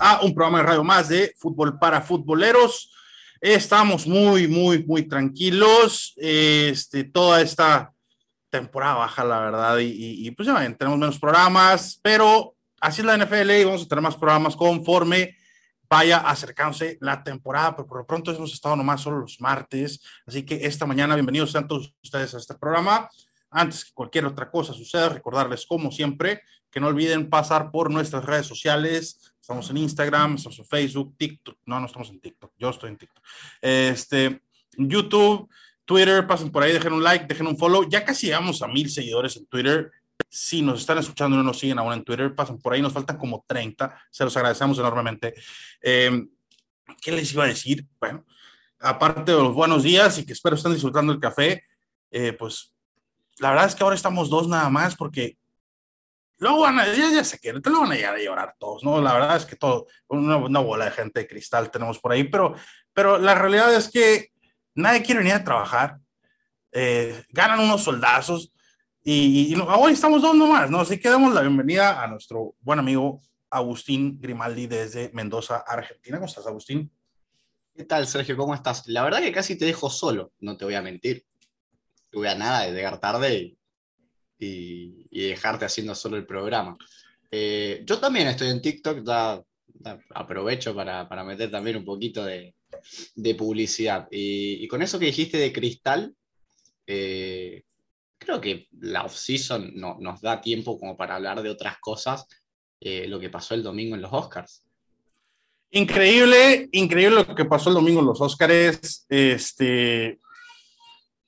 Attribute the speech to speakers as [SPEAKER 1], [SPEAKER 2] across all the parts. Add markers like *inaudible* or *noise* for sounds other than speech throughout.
[SPEAKER 1] y a un programa de radio más de fútbol para futboleros. Estamos muy, muy, muy tranquilos. Este, toda esta temporada baja, la verdad, y, pues ya ven, tenemos menos programas, pero así es la NFL y vamos a tener más programas conforme vaya acercándose la temporada, pero por lo pronto hemos estado nomás solo los martes, así que esta mañana bienvenidos sean todos ustedes a este programa. Antes que cualquier otra cosa suceda, recordarles como siempre que no olviden pasar por nuestras redes sociales. Estamos en Instagram, estamos en Facebook, TikTok. No, no estamos en TikTok. Yo estoy en TikTok. Este, YouTube, Twitter, pasen por ahí, dejen un like, dejen un follow. Ya casi llegamos a mil seguidores en Twitter. Si nos están escuchando y no nos siguen aún en Twitter, pasen por ahí. Nos faltan como 30. Se los agradecemos enormemente. Em, ¿Qué les iba a decir? Bueno, aparte de los buenos días y que espero estén disfrutando el café, eh, pues la verdad es que ahora estamos dos nada más porque luego van a, ya, ya sé que te lo van a llegar a llorar todos, ¿no? La verdad es que todo, una, una, bola de gente de cristal tenemos por ahí, pero, pero la realidad es que nadie quiere venir a trabajar, eh, ganan unos soldazos y, y, hoy estamos dos nomás, ¿no? Así que damos la bienvenida a nuestro buen amigo Agustín Grimaldi desde Mendoza, Argentina. ¿Cómo estás, Agustín?
[SPEAKER 2] ¿Qué tal, Sergio? ¿Cómo estás? La verdad que casi te dejo solo, no te voy a mentir tuve a nada de llegar tarde y, dejarte haciendo solo el programa. Eh, yo también estoy en TikTok, aprovecho para, meter también un poquito de, publicidad. Y, con eso que dijiste de Cristal, eh, creo que la off-season no, nos da tiempo como para hablar de otras cosas, eh, lo que pasó el domingo en los Oscars.
[SPEAKER 1] Increíble, increíble lo que pasó el domingo en los Oscars. Este,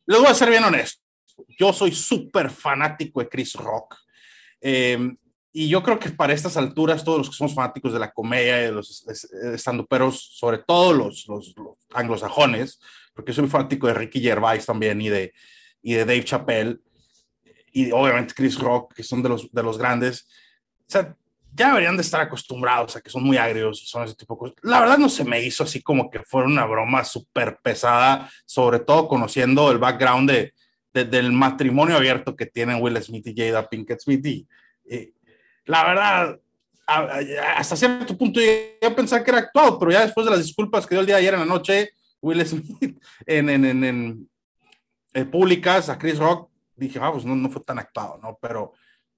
[SPEAKER 1] les voy a ser bien honesto. Yo soy súper fanático de Chris Rock. Em, y yo creo que para estas alturas, todos los que somos fanáticos de la comedia, de los estandoperos, sobre todo los, los, anglosajones, porque soy fanático de Ricky Gervais también y de, y de Dave Chappelle, y obviamente Chris Rock, que son de los, de los grandes. O sea, ya deberían de estar acostumbrados a que son muy agrios son ese tipo de cosas. La verdad no se me hizo así como que fuera una broma súper pesada, sobre todo conociendo el background de, del matrimonio abierto que tienen Will Smith y Jada Pinkett Smith. Y, la verdad, hasta cierto punto llegué a pensar que era actuado, pero ya después de las disculpas que dio el día de ayer en la noche, Will Smith *laughs* en, en, en, en públicas a Chris Rock, dije, vamos, ah, pues no, no fue tan actuado, ¿no? Pero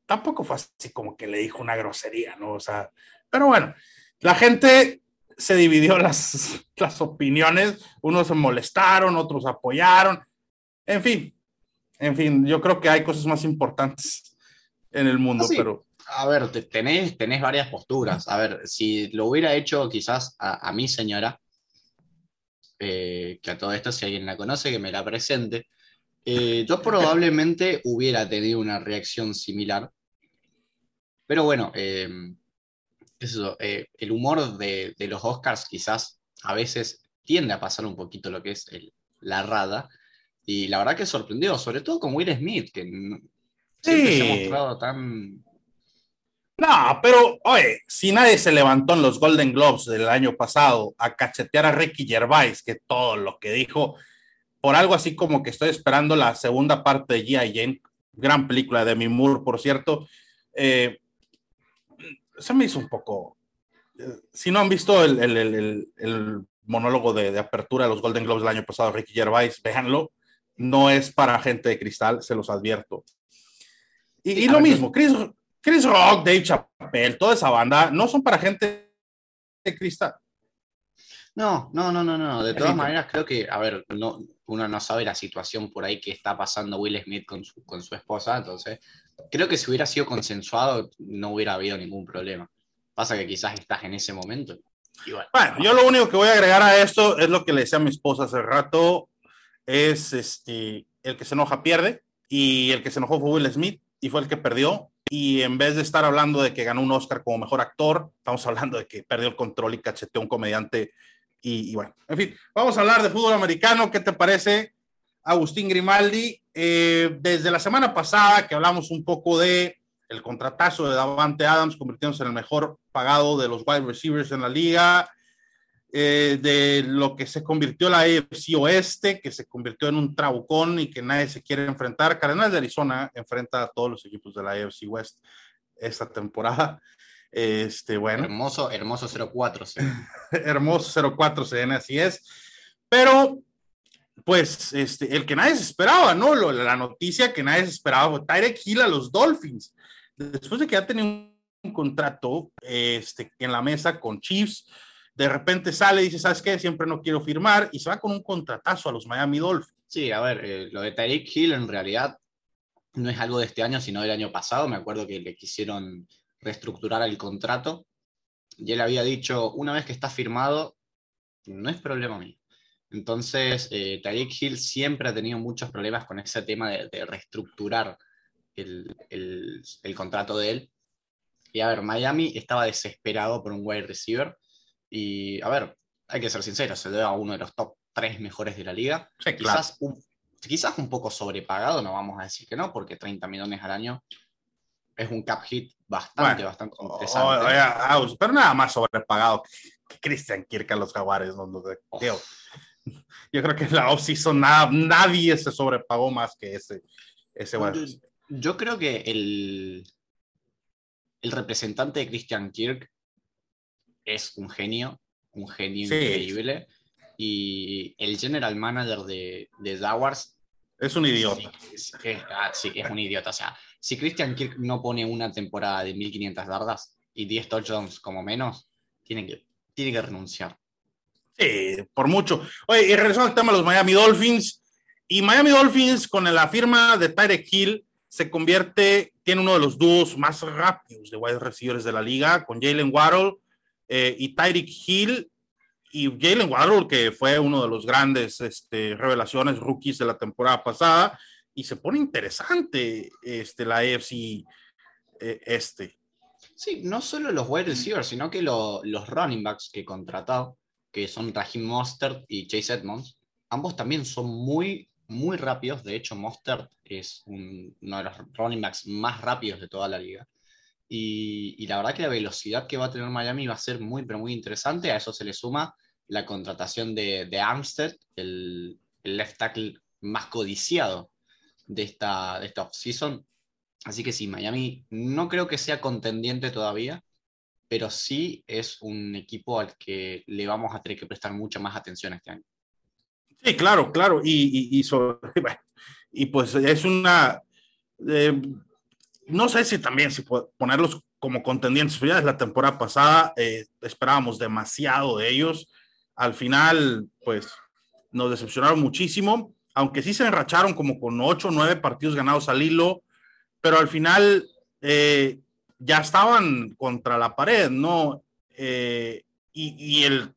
[SPEAKER 1] tampoco fue así como que le dijo una grosería, ¿no? O sea, pero bueno, la gente se dividió las, *laughs* las opiniones, unos se molestaron, otros apoyaron, en fin, en fin, yo creo que hay cosas más importantes en el mundo, ah, pero...
[SPEAKER 2] A ver, tenés, tenés varias posturas. A ver, si lo hubiera hecho quizás a, mi señora, eh, que a todo esto, si alguien la conoce, que me la presente, eh, yo *laughs* probablemente hubiera tenido una reacción similar, pero bueno, eh, eso, eh, el humor de, los Oscars quizás a veces tiende a pasar un poquito lo que es la rada. Y la verdad que sorprendió, sobre todo con Will Smith, que
[SPEAKER 1] sí. se ha mostrado tan. No, pero oye, si nadie se levantó en los Golden Globes del año pasado a cachetear a Ricky Gervais, que todo lo que dijo, por algo así como que estoy esperando la segunda parte de G.I. Jane, gran película de Moore, por cierto, eh, se me hizo un poco. Eh, si no han visto el, el, el, monólogo de, de, apertura de los Golden Globes del año pasado, Ricky Gervais, véanlo. No es para gente de cristal, se los advierto. Y, y lo mismo, Chris, Chris Rock, Dave Chappelle, toda esa banda, no son para gente de cristal.
[SPEAKER 2] No, no, no, no, no. De todas maneras, creo que, a ver, no, uno no sabe la situación por ahí que está pasando Will Smith con su, con su esposa, entonces creo que si hubiera sido consensuado no hubiera habido ningún problema. Pasa que quizás estás en ese momento.
[SPEAKER 1] bueno, yo lo único que voy a agregar a esto es lo que le decía a mi esposa hace rato, es este, el que se enoja pierde y el que se enojó fue Will Smith y fue el que perdió. Y en vez de estar hablando de que ganó un Oscar como mejor actor, estamos hablando de que perdió el control y cacheteó a un comediante. Y, bueno, en fin, vamos a hablar de fútbol americano. ¿Qué te parece? Agustín Grimaldi. Eh, desde la semana pasada que hablamos un poco de el contratazo de Davante Adams, convirtiéndose en el mejor pagado de los wide receivers en la liga, eh, de lo que se convirtió la AFC Oeste, que se convirtió en un trabucón y que nadie se quiere enfrentar. Cardenales de Arizona enfrenta a todos los equipos de la AFC West esta temporada. *laughs* Este, bueno.
[SPEAKER 2] Hermoso, hermoso 04. *laughs*
[SPEAKER 1] hermoso 04 CN, así es. Pero, pues, este, el que nadie se esperaba, ¿no? Lo, la noticia que nadie se esperaba fue Tyrek Hill a los Dolphins. Después de que ya tenía un contrato este, en la mesa con Chiefs, de repente sale y dice, ¿sabes qué? Siempre no quiero firmar y se va con un contratazo a los Miami Dolphins.
[SPEAKER 2] Sí, a ver, eh, lo de Tyreek Hill en realidad no es algo de este año, sino del año pasado. Me acuerdo que le quisieron reestructurar el contrato y él había dicho, una vez que está firmado, no es problema mío. Entonces, eh, Hill siempre ha tenido muchos problemas con ese tema de, reestructurar el, el, contrato de él. Y a ver, Miami estaba desesperado por un wide receiver. Y a ver, hay que ser sincero, se debe a uno de los top tres mejores de la liga. quizás, un, quizás un poco sobrepagado, no vamos a decir que no, porque 30 millones al año es un cap hit bastante, bastante interesante.
[SPEAKER 1] pero nada más sobrepagado que Christian Kirk a los Jaguares. No, yo, creo que en la offseason nada, nadie se sobrepagó más que ese, ese
[SPEAKER 2] yo, creo que el, el representante de Christian Kirk es un genio, un genio increíble. Y el general manager de, de Jaguars.
[SPEAKER 1] Es un idiota.
[SPEAKER 2] Ah, sí, es, un idiota. O sea, si Christian Kirk no pone una temporada de 1500 yardas y 10 touchdowns como menos, tiene que, tiene que renunciar.
[SPEAKER 1] Sí, por mucho. Oye, y regresando al tema de los Miami Dolphins. Y Miami Dolphins, con la firma de Tyreek Hill, se convierte, tiene uno de los dúos más rápidos de wide receivers de la liga, con Jalen Waddle eh, y Tyreek Hill y Jalen Waddle, que fue uno de los grandes este, revelaciones rookies de la temporada pasada, y se pone interesante este, la AFC eh, este.
[SPEAKER 2] Sí, no solo los wide receivers, sino que los running backs que contratado, que son Raheem Mostert y Chase Edmonds, ambos también son muy, muy rápidos. De hecho, Mostert es uno de los running backs más rápidos de toda la liga. Y, la verdad que la velocidad que va a tener Miami va a ser muy, pero muy interesante. A eso se le suma la contratación de, de Armstead, el, left tackle más codiciado de esta, de esta offseason. Así que sí, Miami no creo que sea contendiente todavía, pero sí es un equipo al que le vamos a tener que prestar mucha más atención este año.
[SPEAKER 1] Sí, claro, claro. Y, y, y *laughs* pues es una... Eh, no sé si también si ponerlos como contendientes, ya desde la temporada pasada eh, esperábamos demasiado de ellos. Al final, pues nos decepcionaron muchísimo, aunque sí se enracharon como con ocho o nueve partidos ganados al hilo, pero al final eh, ya estaban contra la pared, ¿no? Eh, y, el,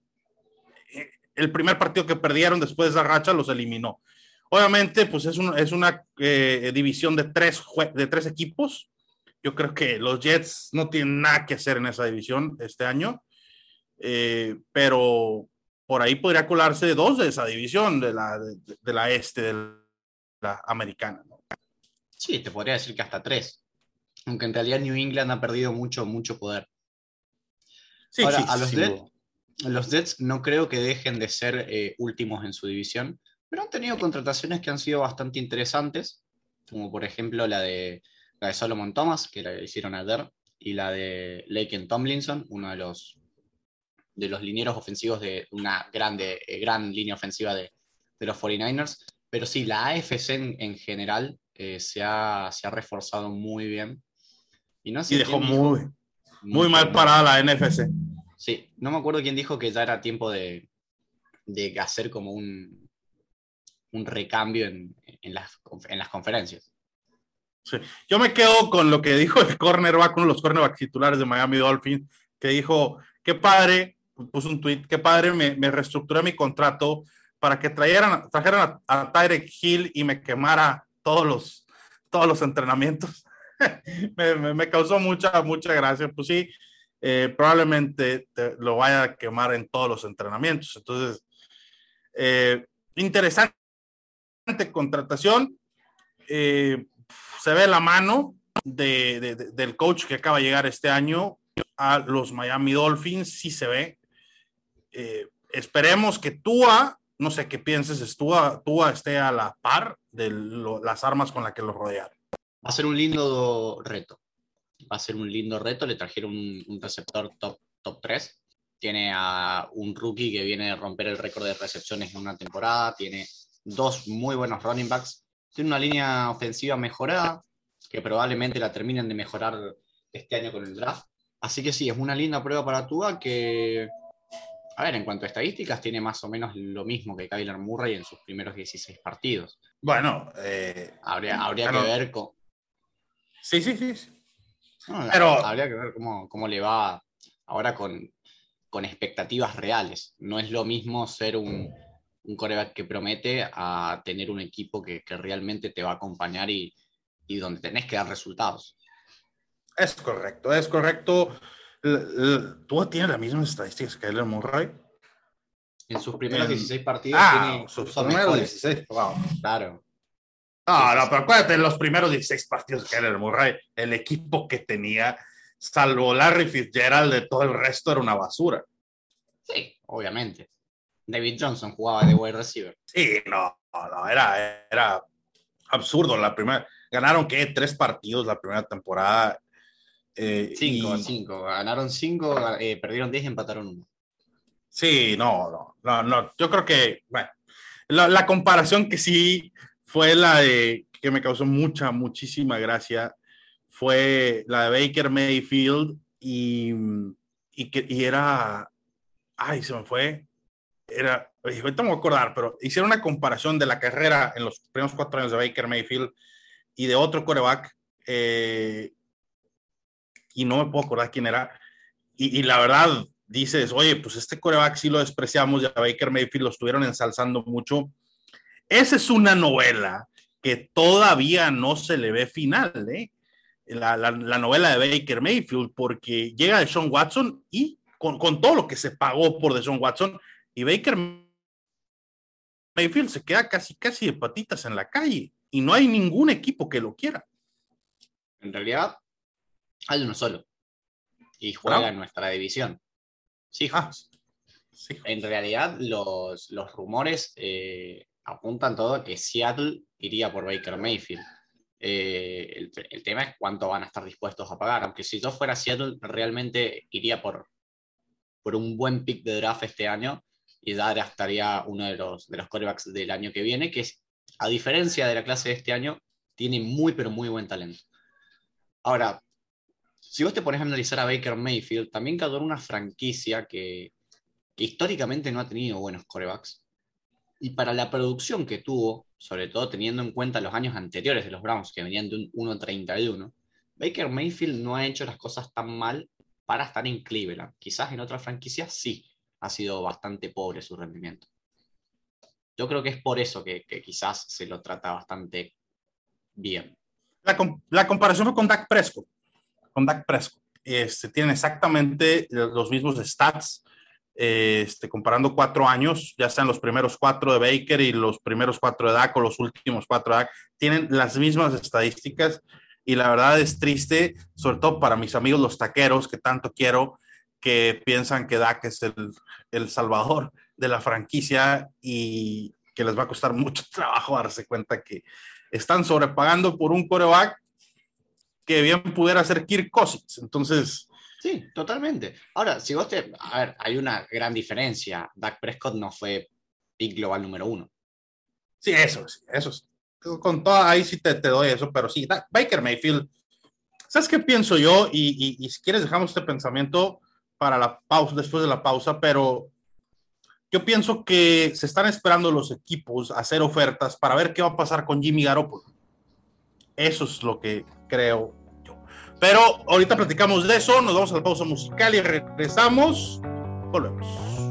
[SPEAKER 1] el primer partido que perdieron después de esa racha los eliminó. Obviamente, pues es, es una eh, división de tres, de tres equipos. Yo creo que los Jets no tienen nada que hacer en esa división este año, eh, pero por ahí podría colarse dos de esa división, de la, de, la este, de la americana.
[SPEAKER 2] Sí, te podría decir que hasta tres, aunque en realidad New England ha perdido mucho, mucho poder. Sí, Ahora, a los, Jets, los Jets no creo que dejen de ser eh, últimos en su división pero han tenido contrataciones que han sido bastante interesantes, como por ejemplo la de, la de Solomon Thomas, que la hicieron ayer, y la de Laken Tomlinson, uno de los, de los linieros ofensivos de una grande, eh, gran línea ofensiva de, de, los 49ers. Pero sí, la AFC en, general eh, se, ha, se, ha, reforzado muy bien.
[SPEAKER 1] Y, no sé y dejó muy, muy mal parada la NFC.
[SPEAKER 2] Sí, no me acuerdo quién dijo que ya era tiempo de, de hacer como un, un recambio en, las, conferencias.
[SPEAKER 1] Yo me quedo con lo que dijo el cornerback, uno de los cornerbacks titulares de Miami Dolphins, que dijo, qué padre, puso un tweet, qué padre, me, reestructuré mi contrato para que trajeran, trajeran a, Tyrek Hill y me quemara todos los, todos los entrenamientos. *laughs* me, causó mucha, mucha gracia. Pues sí, eh, probablemente lo vaya a quemar en todos los entrenamientos. Entonces, eh, interesante contratación. Eh, se ve la mano del coach que acaba de llegar este año a los Miami Dolphins, sí se ve. Eh, esperemos que Tua, no sé qué pienses, Tua, Tua esté a la par de las armas con las que lo rodean.
[SPEAKER 2] Va a ser un lindo reto. va a ser un lindo reto. Le trajeron un, receptor top, top 3. Tiene a un rookie que viene de romper el récord de recepciones en una temporada. Tiene dos muy buenos running backs. Tiene una línea ofensiva mejorada, que probablemente la terminen de mejorar este año con el draft. Así que sí, es una linda prueba para Tua que, a ver, en cuanto a estadísticas, tiene más o menos lo mismo que Kyler Murray en sus primeros 16 partidos.
[SPEAKER 1] Bueno, eh,
[SPEAKER 2] habría, habría que ver con...
[SPEAKER 1] Sí, sí, sí. *laughs*
[SPEAKER 2] Pero... Habría que ver cómo, le va ahora con, con, expectativas reales. No es lo mismo ser un, un coreback que promete a tener un equipo que, que realmente te va a acompañar y, y donde tenés que dar resultados.
[SPEAKER 1] Es correcto, es correcto. ¿Tú tienes las mismas estadísticas que Kyler Murray?
[SPEAKER 2] En sus primeros 16 partidos.
[SPEAKER 1] Ah, tiene sus primeros 16. Wow.
[SPEAKER 2] Claro.
[SPEAKER 1] No, no, pero acuérdate, en los primeros 16 partidos de Kyler Murray, el equipo que tenía, salvo Larry Fitzgerald, de todo el resto era una basura.
[SPEAKER 2] Sí, obviamente. David Johnson jugaba de wide receiver.
[SPEAKER 1] Sí, no, no, era, era absurdo. La primera, ganaron ¿qué? tres partidos la primera temporada
[SPEAKER 2] eh, cinco, cinco. Ganaron cinco, eh, perdieron diez y empataron uno.
[SPEAKER 1] Sí, no, no, no, no. Yo creo que, bueno, la, comparación que sí fue la de, que me causó mucha, muchísima gracia, fue la de Baker Mayfield y, y, que, y era, ay, se me fue, era, ahorita me voy a acordar, pero hicieron una comparación de la carrera en los primeros cuatro años de Baker Mayfield y de otro coreback eh, y no me puedo acordar quién era. Y, la verdad, dices, oye, pues este coreback sí lo despreciamos, ya Baker Mayfield lo estuvieron ensalzando mucho. Esa es una novela que todavía no se le ve final, ¿eh? La, la, novela de Baker Mayfield, porque llega de Sean Watson y con, con, todo lo que se pagó por Sean Watson, y Baker Mayfield se queda casi, casi de patitas en la calle, y no hay ningún equipo que lo quiera.
[SPEAKER 2] En realidad, hay uno solo. Y juega en nuestra división. Sí, ah, En realidad, los, rumores eh, apuntan todo a que Seattle iría por Baker Mayfield. Eh, el, tema es cuánto van a estar dispuestos a pagar. Aunque si yo fuera Seattle, realmente iría por, por un buen pick de draft este año y dar estaría uno de los, de los corebacks del año que viene, que es, a diferencia de la clase de este año, tiene muy, pero muy buen talento. Ahora, si vos te pones a analizar a Baker Mayfield, también quedó una franquicia que, históricamente no ha tenido buenos corebacks. Y para la producción que tuvo, sobre todo teniendo en cuenta los años anteriores de los Browns, que venían de un 1.31, Baker Mayfield no ha hecho las cosas tan mal para estar en Cleveland. Quizás en otras franquicias sí ha sido bastante pobre su rendimiento. Yo creo que es por eso que, quizás se lo trata bastante bien.
[SPEAKER 1] La, comparación fue con Dak Prescott con Dak Prescott. Este, tienen exactamente los mismos stats, este, comparando cuatro años, ya sean los primeros cuatro de Baker y los primeros cuatro de Dak o los últimos cuatro de Dak, tienen las mismas estadísticas y la verdad es triste, sobre todo para mis amigos los taqueros que tanto quiero, que piensan que Dak es el, el salvador de la franquicia y que les va a costar *laughs* mucho trabajo darse cuenta que están sobrepagando por un coreback que bien pudiera ser Kirk Cousins. Entonces.
[SPEAKER 2] Sí, totalmente. Ahora, si vos te. A ver, hay una gran diferencia. Dak Prescott no fue pick global número uno.
[SPEAKER 1] Sí, eso sí, eso sí. Con todo, ahí sí te, te doy eso, pero sí, Baker Mayfield. ¿Sabes qué pienso yo? Y, y, si quieres, dejamos este pensamiento para la pausa, después de la pausa, pero yo pienso que se están esperando los equipos a hacer ofertas para ver qué va a pasar con Jimmy Garoppolo. Eso es lo que creo yo. Pero ahorita platicamos de eso, nos vamos a la pausa musical y regresamos. Volvemos.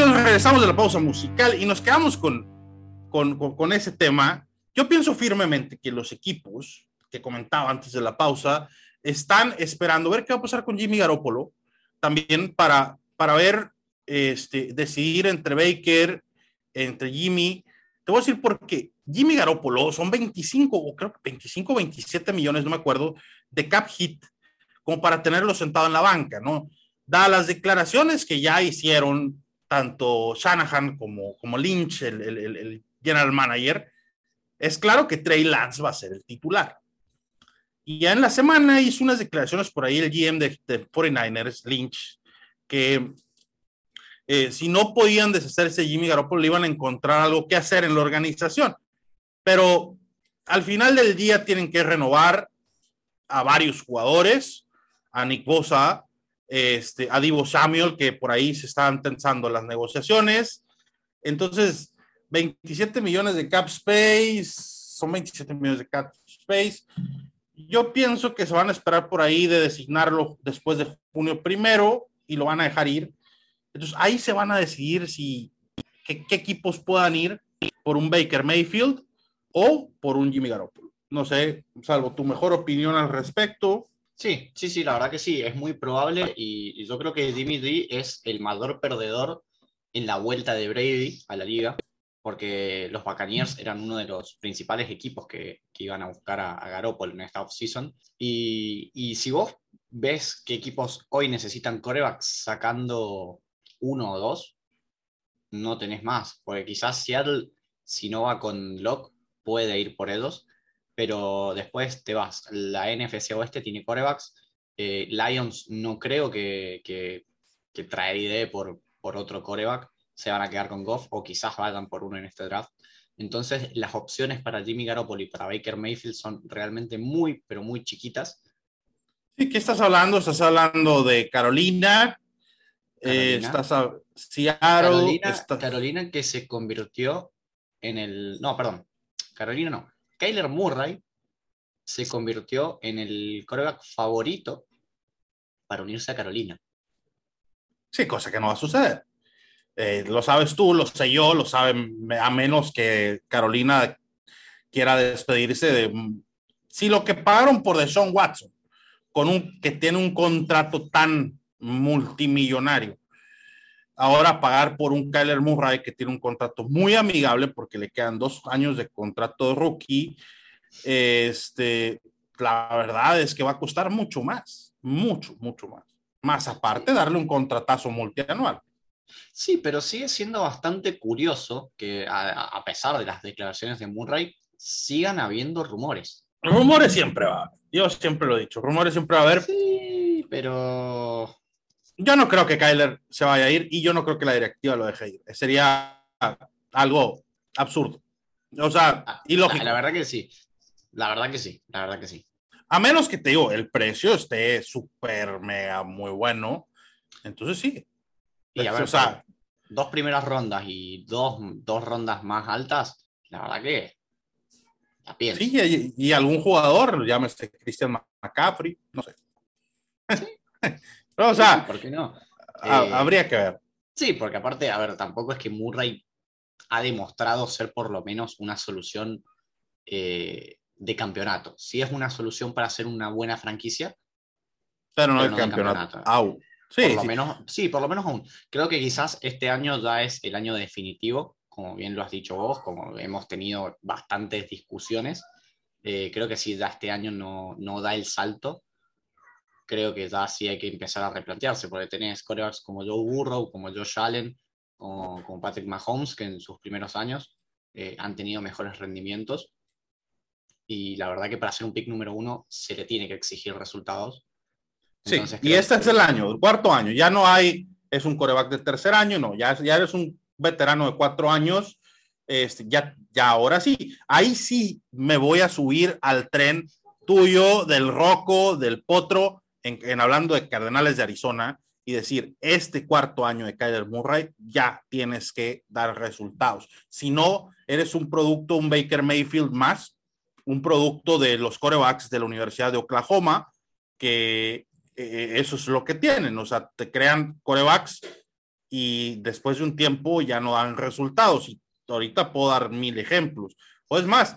[SPEAKER 1] Regresamos de la pausa musical y nos quedamos con, con, con, ese tema. Yo pienso firmemente que los equipos que comentaba antes de la pausa están esperando ver qué va a pasar con Jimmy Garoppolo, también para, para ver, este, decidir entre Baker, entre Jimmy. Te voy a decir por qué. Jimmy Garoppolo son 25 o creo que 25, 27 millones, no me acuerdo, de cap hit, como para tenerlo sentado en la banca, ¿no? Dadas las declaraciones que ya hicieron tanto Shanahan como, como Lynch, el, el, el general manager, es claro que Trey Lance va a ser el titular. Y ya en la semana hizo unas declaraciones por ahí el GM de, 49ers, Lynch, que eh, si no podían deshacerse de Jimmy Garoppolo, le iban a encontrar algo que hacer en la organización. Pero al final del día tienen que renovar a varios jugadores, a Nick Bosa, este, a Divo Samuel, que por ahí se estaban tensando las negociaciones. Entonces, 27 millones de cap space, son 27 millones de cap space. Yo pienso que se van a esperar por ahí de designarlo después de junio primero y lo van a dejar ir. Entonces, ahí se van a decidir si qué, qué equipos puedan ir por un Baker Mayfield o por un Jimmy Garoppolo. No sé, salvo tu mejor opinión al respecto.
[SPEAKER 2] Sí, sí, sí, la verdad que sí, es muy probable y, yo creo que Jimmy D es el mayor perdedor en la vuelta de Brady a la liga, porque los Buccaneers eran uno de los principales equipos que, que iban a buscar a, a Garoppolo en esta offseason. Y, y si vos ves qué equipos hoy necesitan corebacks sacando uno o dos, no tenés más, porque quizás Seattle, si no va con Locke, puede ir por ellos, pero después te vas. La NFC Oeste tiene corebacks. Eh, Lions no creo que, que, que traeré por, por otro coreback. Se van a quedar con Goff o quizás vayan por uno en este draft. Entonces, las opciones para Jimmy Garoppolo y para Baker Mayfield son realmente muy, pero muy chiquitas.
[SPEAKER 1] Sí, ¿qué estás hablando? Estás hablando de Carolina, eh, estás a Seattle.
[SPEAKER 2] Carolina, Carolina que se convirtió en el. No, perdón. Carolina no. Kyler Murray se convirtió en el coreback favorito para unirse a Carolina.
[SPEAKER 1] Sí, cosa que no va a suceder. Eh, lo sabes tú, lo sé yo, lo saben, a menos que Carolina quiera despedirse de. Si lo que pagaron por Deshaun Watson, con un que tiene un contrato tan multimillonario, ahora pagar por un Kyler Murray que tiene un contrato muy amigable porque le quedan dos años de contrato de rookie, este, la verdad es que va a costar mucho más, mucho, mucho más. Más aparte, darle un contratazo multianual.
[SPEAKER 2] Sí, pero sigue siendo bastante curioso que a, pesar de las declaraciones de Murray, sigan habiendo rumores.
[SPEAKER 1] Rumores siempre va a haber. Yo siempre lo he dicho, rumores siempre va a haber.
[SPEAKER 2] Sí, pero
[SPEAKER 1] yo no creo que Kyler se vaya a ir y yo no creo que la directiva lo deje ir. Sería algo absurdo. O sea, ah, ilógico.
[SPEAKER 2] La, verdad que sí. La verdad que sí. La verdad que sí.
[SPEAKER 1] A menos que te digo, el precio esté súper mega muy bueno. Entonces sí.
[SPEAKER 2] Y a ver, o sea, dos primeras rondas y dos, dos rondas más altas, la verdad que
[SPEAKER 1] la pienso. Sí, y, y, algún jugador, llámese Christian McCaffrey, no sé. ¿Sí? *laughs* o sea,
[SPEAKER 2] ¿por qué no?
[SPEAKER 1] Eh, habría que ver.
[SPEAKER 2] Sí, porque aparte, a ver, tampoco es que Murray ha demostrado ser por lo menos una solución eh, de campeonato. Sí es una solución para hacer una buena franquicia.
[SPEAKER 1] Pero no, el campeonato.
[SPEAKER 2] Sí, por lo menos, sí, por lo menos aún. Creo que quizás este año ya es el año definitivo, como bien lo has dicho vos, como hemos tenido bastantes discusiones. Eh, creo que sí, ya este año no, no da el salto creo que ya sí hay que empezar a replantearse, porque tenés corebacks como Joe Burrow, como Josh Allen, o como Patrick Mahomes, que en sus primeros años eh, han tenido mejores rendimientos. Y la verdad que para ser un pick número uno se le tiene que exigir resultados.
[SPEAKER 1] sí, y este es el año, el cuarto año. Ya no hay, es un coreback de tercer año, no, ya, ya eres un veterano de cuatro años. Este, ya, ya ahora sí, ahí sí me voy a subir al tren tuyo, del Roco, del Potro, en, hablando de Cardenales de Arizona y decir, este cuarto año de Kyler Murray ya tienes que dar resultados. Si no, eres un producto, un Baker Mayfield más, un producto de los corebacks de la Universidad de Oklahoma, que eh, eso es lo que tienen, o sea, te crean corebacks y después de un tiempo ya no dan resultados. Y ahorita puedo dar mil ejemplos. O es más,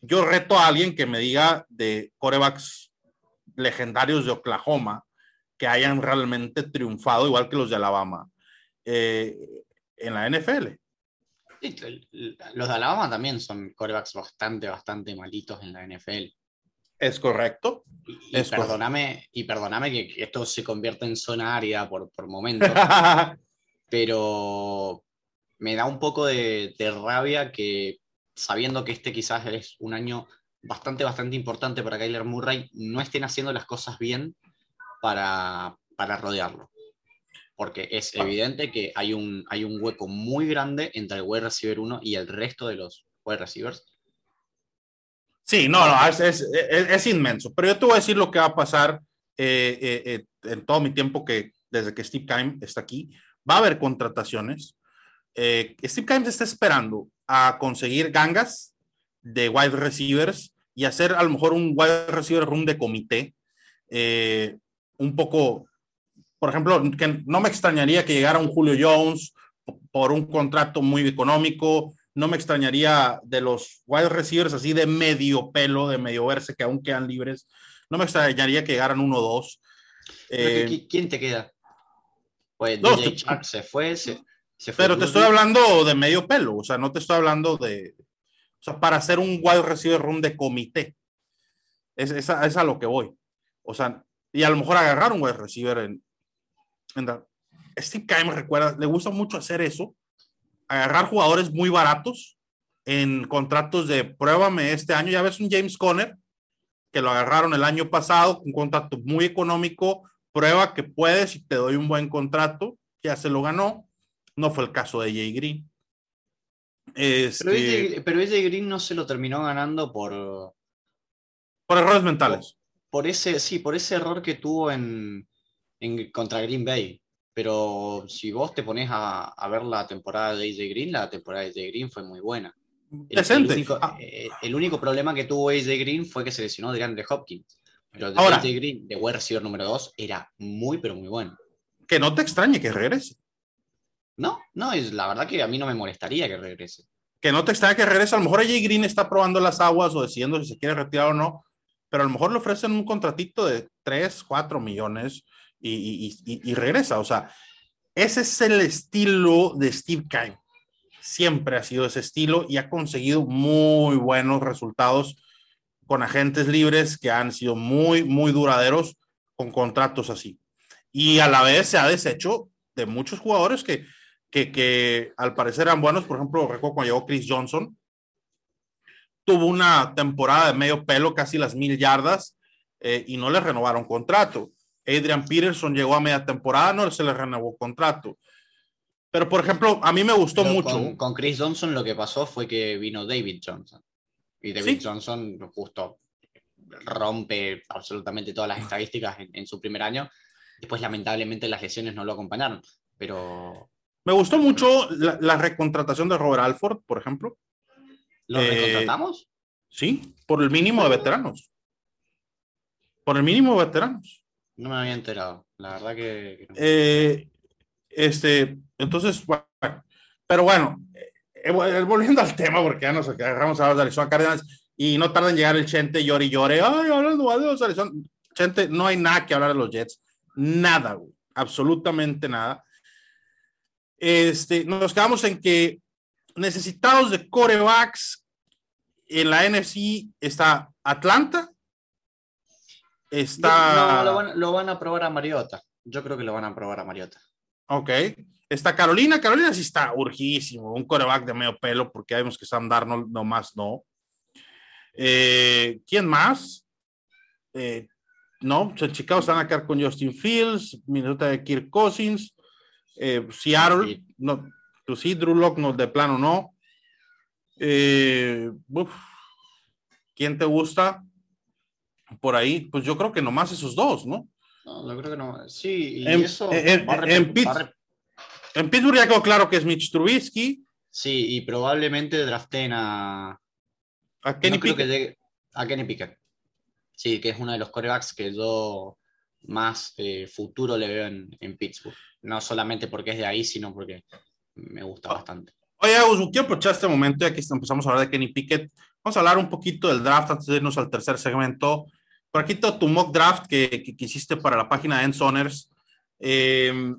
[SPEAKER 1] yo reto a alguien que me diga de corebacks legendarios de Oklahoma que hayan realmente triunfado igual que los de Alabama eh, en la NFL.
[SPEAKER 2] los de Alabama también son corebacks bastante, bastante malitos en la NFL.
[SPEAKER 1] Es correcto.
[SPEAKER 2] Y, perdóname, y perdóname que, esto se convierta en zona árida por, por momentos, *laughs* pero me da un poco de, rabia que sabiendo que este quizás es un año bastante, bastante importante para Kyler Murray, no estén haciendo las cosas bien para, para rodearlo. Porque es evidente que hay un, hay un hueco muy grande entre el wide receiver 1 y el resto de los wide receivers.
[SPEAKER 1] Sí, no, no, es, es, es, inmenso. Pero yo te voy a decir lo que va a pasar eh, eh, eh, en todo mi tiempo que desde que Steve Keim está aquí. Va a haber contrataciones. Steve Keim está esperando a conseguir gangas de wide receivers y hacer a lo mejor un wide receiver room de comité. un poco, por ejemplo, que no me extrañaría que llegara un Julio Jones por un contrato muy económico, no me extrañaría de los wide receivers así de medio pelo, de medio verse, que aún quedan libres, no me extrañaría que llegaran uno o dos.
[SPEAKER 2] Eh, ¿Quién te queda? Pues DJ se fue, se, fue
[SPEAKER 1] Pero te estoy hablando de medio pelo, o sea, no te estoy hablando de, o sea, para hacer un wide receiver room de comité. Es, es, a, lo que voy. O sea, y a lo mejor agarrar un wide receiver en, en Steve Keim recuerda, le gusta mucho hacer eso agarrar jugadores muy baratos en contratos de pruébame este año. Ya ves un James Conner que lo agarraron el año pasado, un contrato muy económico, prueba que puedes y te doy un buen contrato, ya se lo ganó. No fue el caso de Jay Green.
[SPEAKER 2] Este, pero, AJ, Green no se lo terminó ganando por...
[SPEAKER 1] Por errores mentales.
[SPEAKER 2] Por, ese, sí, por ese error que tuvo en, en contra Green Bay. Pero si vos te pones a, ver la temporada de AJ Green, la temporada de AJ Green fue muy buena.
[SPEAKER 1] El,
[SPEAKER 2] único, ah. eh, el, único, problema que tuvo AJ Green fue que se lesionó de Grande Hopkins. Pero de AJ Green, de wide receiver número 2, era muy, pero muy bueno.
[SPEAKER 1] Que no te extrañe que regrese.
[SPEAKER 2] No, no, es la verdad que a mí no me molestaría que regrese.
[SPEAKER 1] Que no te extrañe que regrese. A lo mejor AJ Green está probando las aguas o decidiendo si se quiere retirar o no. Pero a lo mejor le ofrecen un contratito de 3, 4 millones y, regresa. O sea, ese es el estilo de Steve Keim. Siempre ha sido ese estilo y ha conseguido muy buenos resultados con agentes libres que han sido muy, muy duraderos con contratos así. Y a la vez se ha deshecho de muchos jugadores que, que, al parecer eran buenos. Por ejemplo, recuerdo cuando llegó Chris Johnson, tuvo una temporada de medio pelo, casi las mil yardas, eh, y no le renovaron contrato. Adrian Peterson llegó a media temporada, no se le renovó contrato. Pero, por ejemplo, a mí me gustó mucho.
[SPEAKER 2] Con, Chris Johnson lo que pasó fue que vino David Johnson. Y David Johnson justo rompe absolutamente todas las estadísticas en, su primer año. Después, lamentablemente, las lesiones no lo acompañaron. Pero.
[SPEAKER 1] Me gustó mucho la, recontratación de Robert Alford, por ejemplo.
[SPEAKER 2] ¿Lo eh, recontratamos?
[SPEAKER 1] Sí, por el mínimo de veteranos. Por el mínimo de veteranos.
[SPEAKER 2] No me había enterado, la verdad que...
[SPEAKER 1] Eh, este, entonces, bueno, pero bueno, eh, eh, volviendo al tema, porque ya nos agarramos a hablar de Arizona Cardinals y no tarda en llegar el Chente, llore y llore, ay, hablando de los Arizona. Chente, no hay nada que hablar de los Jets, nada, güey, absolutamente nada. Este, nos quedamos en que necesitados de corebacks en la NFC está Atlanta, Está.
[SPEAKER 2] No, lo van, a probar a Mariota. Yo creo que lo van a probar a Mariota.
[SPEAKER 1] Ok. Está Carolina. Carolina sí está urgísimo. Un coreback de medio pelo, porque vemos que Sam Darnold nomás no. Eh, ¿Quién más? Eh, no, pues Chicago están a quedar con Justin Fields, Minnesota de Kirk Cousins, eh, Seattle, no, pues sí, Drew Lock no, de plano no. ¿Quién te gusta? por ahí, pues yo creo que nomás esos dos, ¿no?
[SPEAKER 2] No, yo creo que no. Sí, y
[SPEAKER 1] en,
[SPEAKER 2] eso.
[SPEAKER 1] En, en, Pittsburgh ya quedó claro que es Mitch Trubisky.
[SPEAKER 2] Sí, y probablemente draften a.
[SPEAKER 1] A Kenny Pickett.
[SPEAKER 2] a Kenny Pickett. Sí, que es uno de los corebacks que yo más eh, futuro le veo en, Pittsburgh. No solamente porque es de ahí, sino porque me gusta bastante.
[SPEAKER 1] Oye, quiero aprovechar este momento, ya que empezamos a hablar de Kenny Pickett. Vamos a hablar un poquito del draft antes de irnos al tercer segmento. Por aquí todo tu mock draft que, que, hiciste para la página de Ensoners. Eh,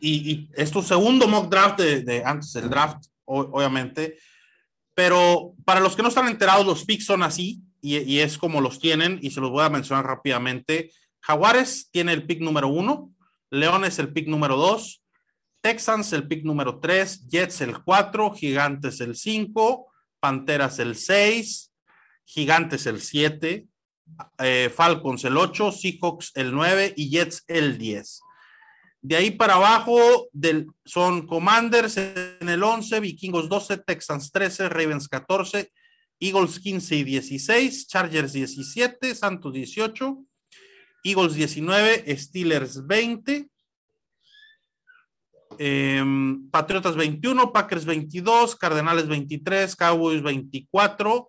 [SPEAKER 1] y, es tu segundo mock draft de, antes del draft, obviamente. Pero para los que no están enterados, los picks son así y, es como los tienen y se los voy a mencionar rápidamente. Jaguares tiene el pick número uno, Leones el pick número dos, Texans el pick número tres, Jets el cuatro, Gigantes el cinco, Panteras el seis, Gigantes el siete, eh, Falcons el ocho, Seahawks el nueve y Jets el diez. De ahí para abajo del, son Commanders en el 11, Vikingos 12, Texans 13, Ravens 14, Eagles 15 y 16, Chargers 17, Santos 18, Eagles 19, Steelers 20, em, Patriotas 21, Packers 22, Cardenales 23, Cowboys 24,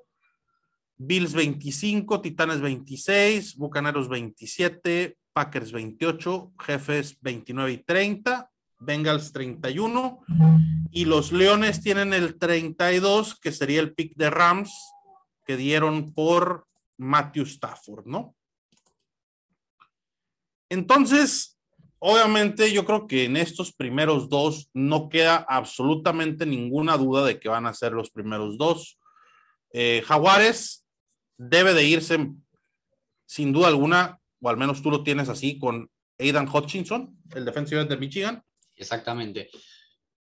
[SPEAKER 1] Bills 25, Titanes 26, Bucaneros 27, Packers 28, Jefes 29 y 30, Bengals 31 y los Leones tienen el 32, que sería el pick de Rams que dieron por Matthew Stafford, ¿no? Entonces, obviamente yo creo que en estos primeros dos no queda absolutamente ninguna duda de que van a ser los primeros dos. Eh, Jaguares debe de irse sin duda alguna o al menos tú lo tienes así, con Aidan Hutchinson, el defensivo de Michigan.
[SPEAKER 2] Exactamente.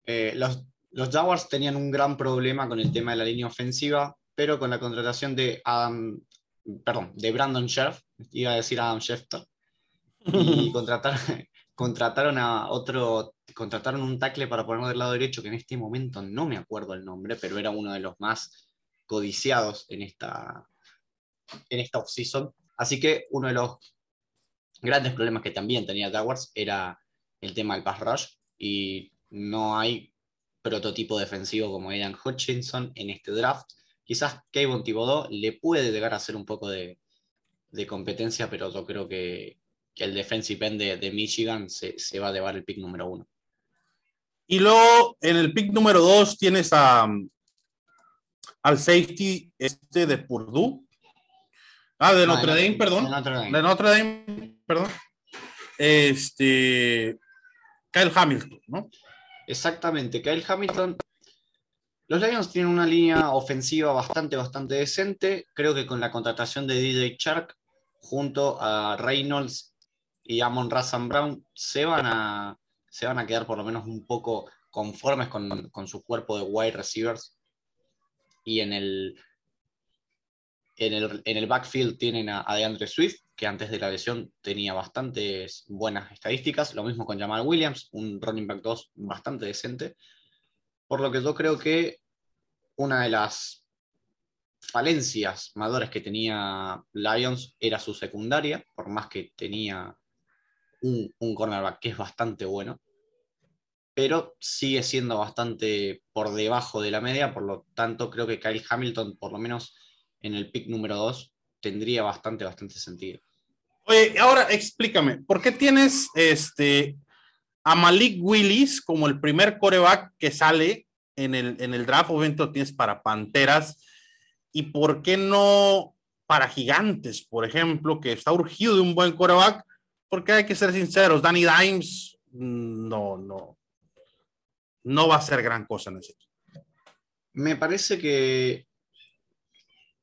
[SPEAKER 2] Eh, los, los Jaguars tenían un gran problema con el tema de la línea ofensiva, pero con la contratación de Adam, perdón, de Brandon Sheriff, iba a decir Adam Schefter, y *laughs* contrataron, *laughs* contrataron a otro, contrataron un tackle para ponerlo del lado derecho, que en este momento no me acuerdo el nombre, pero era uno de los más codiciados en esta, en esta offseason. Así que uno de los grandes problemas que también tenía Jaguars era el tema del pass rush y no hay prototipo defensivo como Aidan Hutchinson en este draft. Quizás Kayvon Thibodeau le puede llegar a hacer un poco de, competencia, pero yo creo que, el defensive end de, Michigan se, va a llevar el pick número uno.
[SPEAKER 1] Y luego en el pick número dos tienes a, al safety este de Purdue. Ah, de Notre Dame, perdón. De Notre Dame perdón, este, Kyle Hamilton, ¿no?
[SPEAKER 2] Exactamente, Kyle Hamilton. Los Lions tienen una línea ofensiva bastante, bastante decente. Creo que con la contratación de DJ Shark junto a Reynolds y Amon Razan Brown se van, a, se van a quedar por lo menos un poco conformes con, con su cuerpo de wide receivers. Y en el, en el, backfield tienen a, DeAndre Swift, que antes de la lesión tenía bastantes buenas estadísticas. Lo mismo con Jamal Williams, un running back 2 bastante decente. Por lo que yo creo que una de las falencias mayores que tenía Lions era su secundaria, por más que tenía un, un cornerback que es bastante bueno, pero sigue siendo bastante por debajo de la media, por lo tanto creo que Kyle Hamilton por lo menos en el pick número 2 tendría bastante, bastante sentido.
[SPEAKER 1] Oye, ahora explícame, ¿por qué tienes este, a Malik Willis como el primer coreback que sale en el, en el draft? Obviamente lo tienes para Panteras. ¿Y por qué no para Gigantes, por ejemplo, que está urgido de un buen coreback? Porque hay que ser sinceros, Danny Dimes no, no, no va a ser gran cosa en ese
[SPEAKER 2] Me parece que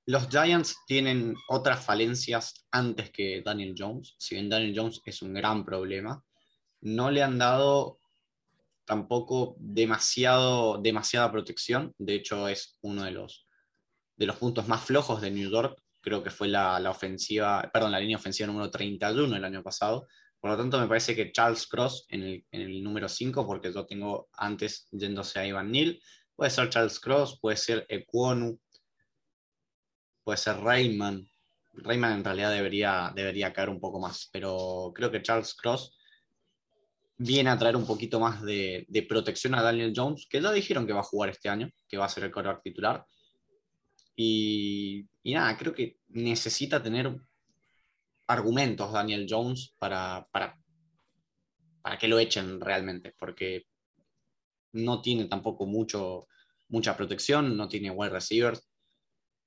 [SPEAKER 2] los Giants tienen otras falencias antes que Daniel Jones. Si bien Daniel Jones es un gran problema, no le han dado tampoco demasiado, demasiada protección. De hecho, es uno de los, de los puntos más flojos de New York. Creo que fue la, ofensiva, perdón, la línea ofensiva número 31 el año pasado. Por lo tanto, me parece que Charles Cross en el, número 5, porque yo tengo antes yéndose a Ivan Neal, puede ser Charles Cross, puede ser Equonu, puede ser Rayman. Rayman en realidad debería, debería caer un poco más, pero creo que Charles Cross viene a traer un poquito más de, protección a Daniel Jones, que ya dijeron que va a jugar este año, que va a ser el quarterback titular. Y, y, nada, creo que necesita tener argumentos Daniel Jones para, para, para que lo echen realmente, porque no tiene tampoco mucho, mucha protección, no tiene wide receivers,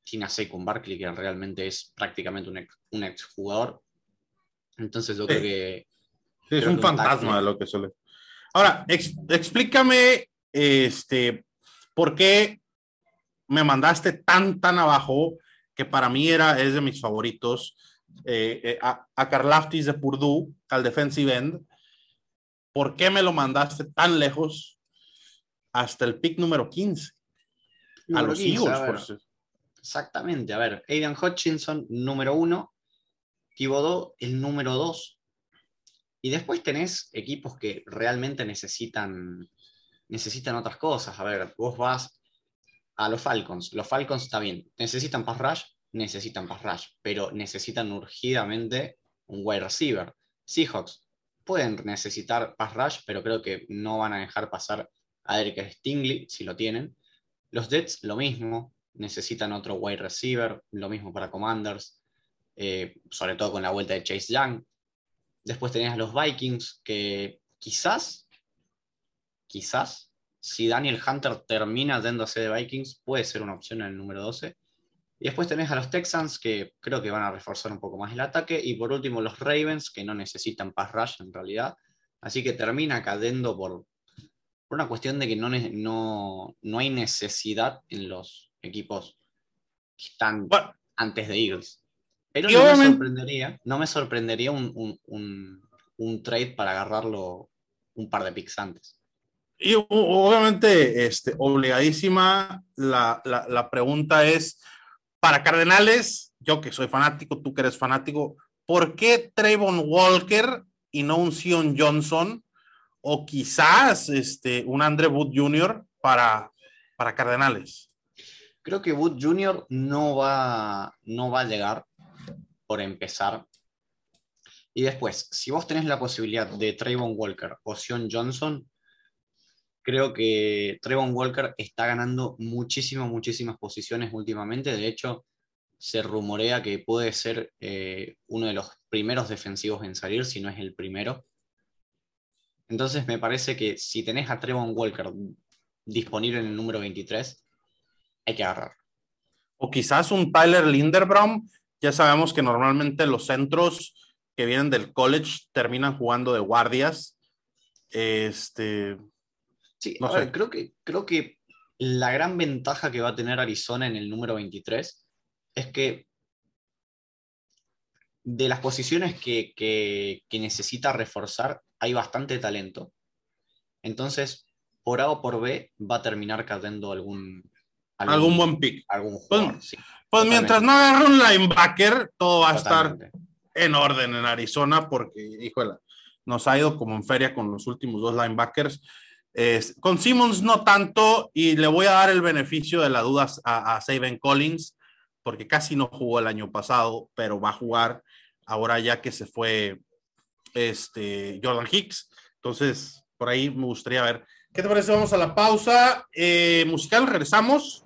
[SPEAKER 2] tiene a Saquon Barkley, que realmente es prácticamente un, ex, un exjugador. Entonces yo creo que...
[SPEAKER 1] es un fantasma de lo que suele. Ahora, explícame este, por qué me mandaste tan, tan abajo, que para mí era, es de mis favoritos, eh, eh, a, a Karlaftis de Purdue, al defensive end. ¿Por qué me lo mandaste tan lejos hasta el pick número 15?
[SPEAKER 2] a los Eagles, por Exactamente, a ver, Aidan Hutchinson, número uno, Thibodeau, el número dos. Y después tenés equipos que realmente necesitan, necesitan otras cosas. A ver, vos vas a los Falcons. Los Falcons está bien, necesitan pass rush, necesitan pass rush, pero necesitan urgidamente un wide receiver. Seahawks pueden necesitar pass rush, pero creo que no van a dejar pasar a Eric Stingley si lo tienen. Los Jets, lo mismo, necesitan otro wide receiver, lo mismo para Commanders, eh, sobre todo con la vuelta de Chase Young. Después tenés a los Vikings, que quizás, quizás, si Daniel Hunter termina yéndose de Vikings, puede ser una opción en el número 12. Y después tenés a los Texans, que creo que van a reforzar un poco más el ataque. Y por último, los Ravens, que no necesitan pass rush en realidad. Así que termina cayendo por, por una cuestión de que no, no, no hay necesidad en los, equipos que están antes de Eagles. Pero no me sorprendería, no me sorprendería un, trade para agarrarlo un par de picks antes.
[SPEAKER 1] Y obviamente, este, obligadísima, la, la, pregunta es, para Cardenales, yo que soy fanático, tú que eres fanático, ¿por qué Trayvon Walker y no un Sion Johnson? O quizás este, un Andre Wood Jr. para, para Cardenales.
[SPEAKER 2] Creo que Wood Jr. no va, no va a llegar por empezar. Y después, si vos tenés la posibilidad de Trayvon Walker o Sion Johnson, creo que Trayvon Walker está ganando muchísimas, muchísimas posiciones últimamente. De hecho, se rumorea que puede ser eh, uno de los primeros defensivos en salir, si no es el primero. Entonces me parece que si tenés a Trevon Walker disponible en el número 23, hay que agarrar.
[SPEAKER 1] O quizás un Tyler Linderbaum. Ya sabemos que normalmente los centros que vienen del college terminan jugando de guardias. Este.
[SPEAKER 2] Sí, no sé. creo, que, creo que la gran ventaja que va a tener Arizona en el número 23 es que de las posiciones que, que, que necesita reforzar hay bastante talento. Entonces, por A o por B va a terminar cayendo algún,
[SPEAKER 1] algún, buen pick.
[SPEAKER 2] Algún
[SPEAKER 1] pues,
[SPEAKER 2] jugador,
[SPEAKER 1] pues, mientras no agarre un linebacker, todo va a estar en orden en Arizona porque, híjole, nos ha ido como en feria con los últimos dos linebackers. Con Simmons no tanto y le voy a dar el beneficio de la duda a, a Saban Collins porque casi no jugó el año pasado, pero va a jugar ahora ya que se fue este, Jordan Hicks. Entonces, por ahí me gustaría ver. ¿Qué te parece? Vamos a la pausa eh, musical, regresamos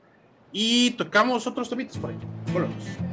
[SPEAKER 1] y tocamos otros temitas por ahí. Volvemos.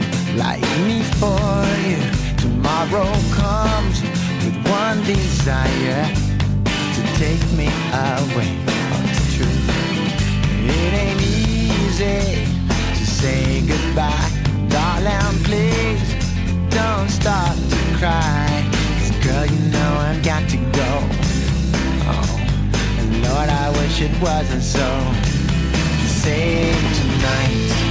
[SPEAKER 1] like me for you. Tomorrow comes with one desire to take me away.
[SPEAKER 3] truth. It ain't easy to say goodbye. Darling, please don't start to cry. 'Cause girl, you know I've got to go. Oh, and Lord, I wish it wasn't so. Save tonight